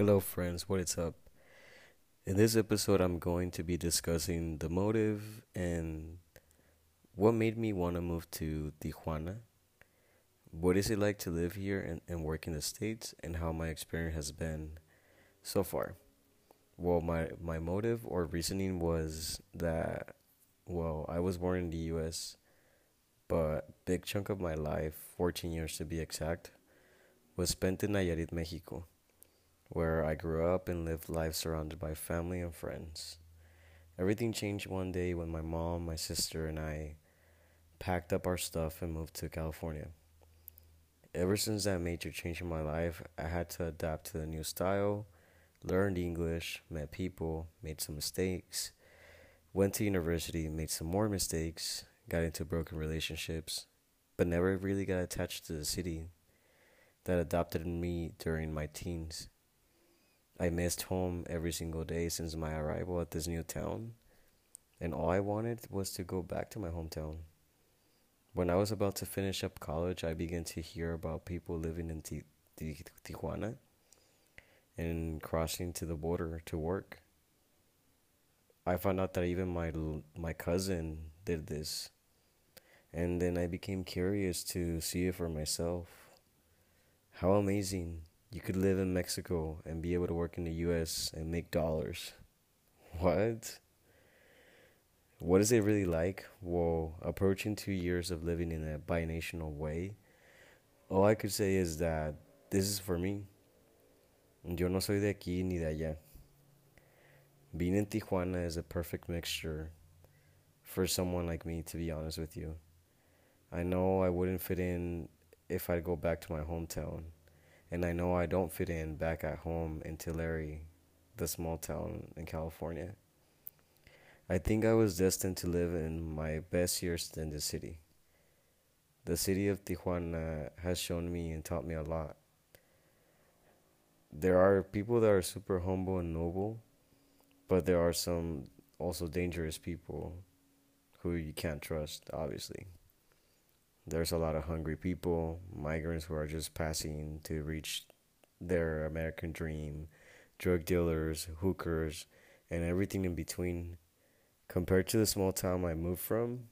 Hello, friends, what is up? In this episode, I'm going to be discussing the motive and what made me want to move to Tijuana. What is it like to live here and, and work in the States, and how my experience has been so far. Well, my, my motive or reasoning was that, well, I was born in the US, but big chunk of my life, 14 years to be exact, was spent in Nayarit, Mexico where I grew up and lived life surrounded by family and friends. Everything changed one day when my mom, my sister, and I packed up our stuff and moved to California. Ever since that major change in my life, I had to adapt to the new style, learned English, met people, made some mistakes, went to university, made some more mistakes, got into broken relationships, but never really got attached to the city that adopted me during my teens. I missed home every single day since my arrival at this new town, and all I wanted was to go back to my hometown. When I was about to finish up college, I began to hear about people living in Tijuana and crossing to the border to work. I found out that even my my cousin did this. And then I became curious to see it for myself. How amazing you could live in Mexico and be able to work in the US and make dollars. What? What is it really like? Well, approaching two years of living in a binational way, all I could say is that this is for me. Yo no soy de aquí ni de allá. Being in Tijuana is a perfect mixture for someone like me, to be honest with you. I know I wouldn't fit in if I'd go back to my hometown and I know I don't fit in back at home in Tulare, the small town in California. I think I was destined to live in my best years in the city. The city of Tijuana has shown me and taught me a lot. There are people that are super humble and noble, but there are some also dangerous people who you can't trust, obviously. There's a lot of hungry people, migrants who are just passing to reach their American dream, drug dealers, hookers, and everything in between. Compared to the small town I moved from,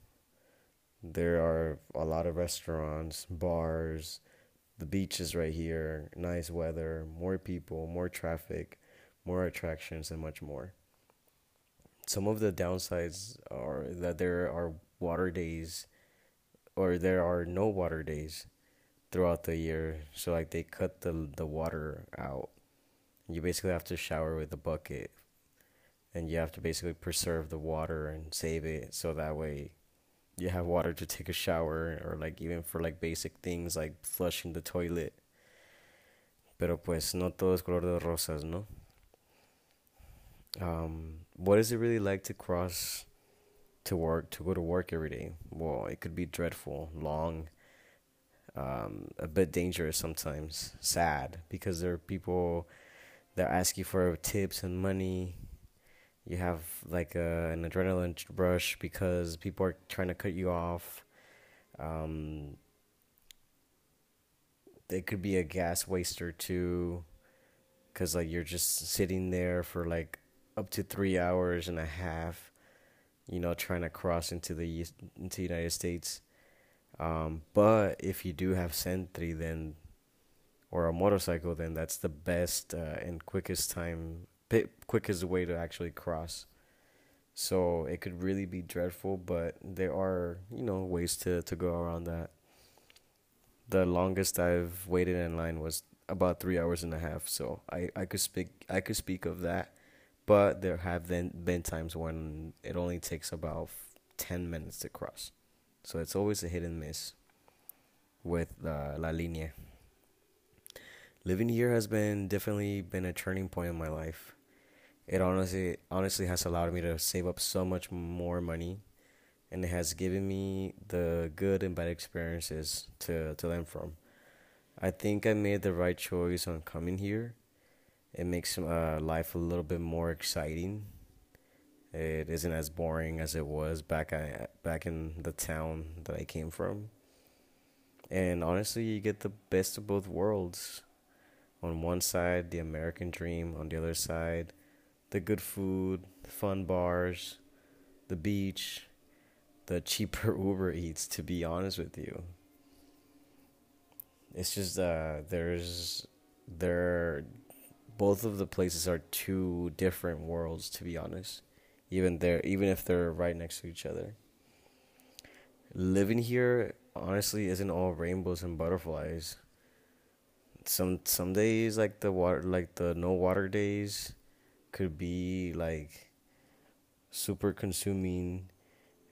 there are a lot of restaurants, bars, the beach is right here, nice weather, more people, more traffic, more attractions, and much more. Some of the downsides are that there are water days or there are no water days throughout the year. So like they cut the the water out. You basically have to shower with a bucket, and you have to basically preserve the water and save it so that way you have water to take a shower or like even for like basic things like flushing the toilet. Pero pues no todo es color de rosas, ¿no? Um, what is it really like to cross to work to go to work every day. Well, it could be dreadful, long, um, a bit dangerous sometimes, sad because there are people that ask you for tips and money. You have like a, an adrenaline rush because people are trying to cut you off. Um, it could be a gas waster too, because like you're just sitting there for like up to three hours and a half you know, trying to cross into the into United States. Um, but if you do have SENTRI, then or a motorcycle, then that's the best uh, and quickest time, quickest way to actually cross. So it could really be dreadful, but there are you know ways to to go around that. The longest I've waited in line was about three hours and a half. So I, I could speak I could speak of that but there have been been times when it only takes about 10 minutes to cross. So it's always a hit and miss with uh, La Linea. Living here has been definitely been a turning point in my life. It honestly honestly has allowed me to save up so much more money and it has given me the good and bad experiences to, to learn from. I think I made the right choice on coming here it makes uh, life a little bit more exciting. It isn't as boring as it was back at, back in the town that I came from. And honestly, you get the best of both worlds. On one side, the American dream. On the other side, the good food, fun bars, the beach, the cheaper Uber Eats, to be honest with you. It's just uh there's there both of the places are two different worlds to be honest. Even there even if they're right next to each other. Living here honestly isn't all rainbows and butterflies. Some some days like the water like the no water days could be like super consuming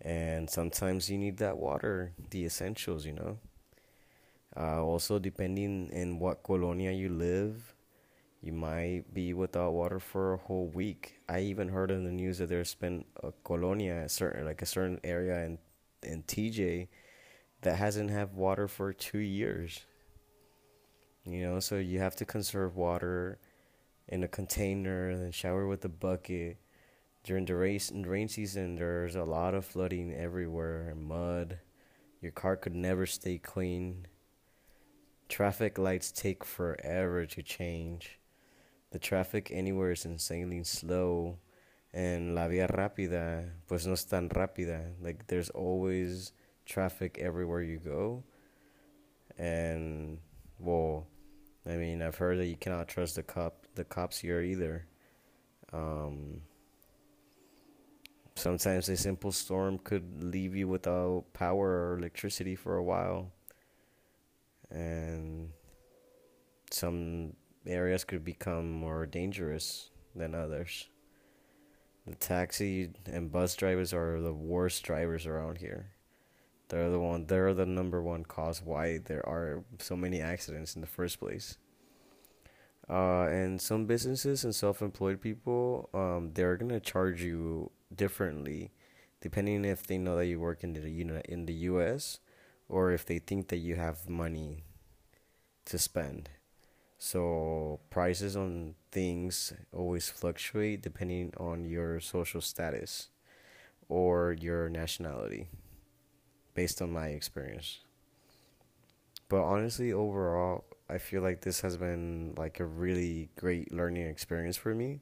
and sometimes you need that water, the essentials, you know. Uh, also, depending in what colonia you live, you might be without water for a whole week. I even heard in the news that there's been a colonia, a certain like a certain area in in TJ, that hasn't had water for two years. You know, so you have to conserve water in a container and shower with a bucket. During the race and rain season, there's a lot of flooding everywhere, mud. Your car could never stay clean. Traffic lights take forever to change. The traffic anywhere is insanely slow. And la vía rápida, pues no es tan rápida. Like, there's always traffic everywhere you go. And, well, I mean, I've heard that you cannot trust the cop, the cops here either. Um, sometimes a simple storm could leave you without power or electricity for a while. And some areas could become more dangerous than others. The taxi and bus drivers are the worst drivers around here. They're the one. They're the number one cause why there are so many accidents in the first place. Uh, and some businesses and self-employed people, um, they're gonna charge you differently, depending if they know that you work in the in the U.S. or if they think that you have money to spend. So prices on things always fluctuate depending on your social status or your nationality based on my experience. But honestly, overall, I feel like this has been like a really great learning experience for me.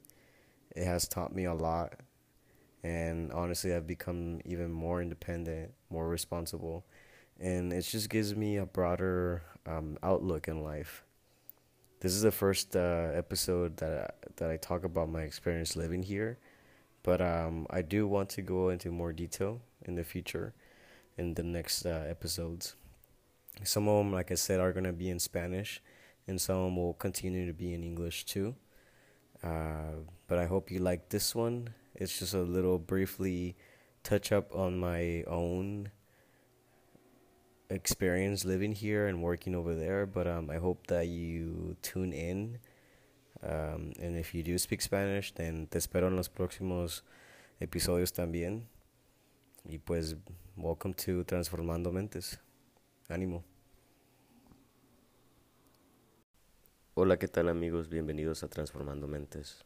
It has taught me a lot. And honestly, I've become even more independent, more responsible. And it just gives me a broader um, outlook in life. This is the first uh, episode that I, that I talk about my experience living here, but um, I do want to go into more detail in the future in the next uh, episodes. Some of them, like I said, are going to be in Spanish, and some of them will continue to be in English too. Uh, but I hope you like this one. It's just a little briefly touch up on my own experience living here and working over there. But um, I hope that you tune in. Um, and if you do speak Spanish, then te espero en los próximos episodios también. Y pues Welcome to Transformando Mentes. Ánimo. Hola, ¿qué tal amigos? Bienvenidos a Transformando Mentes.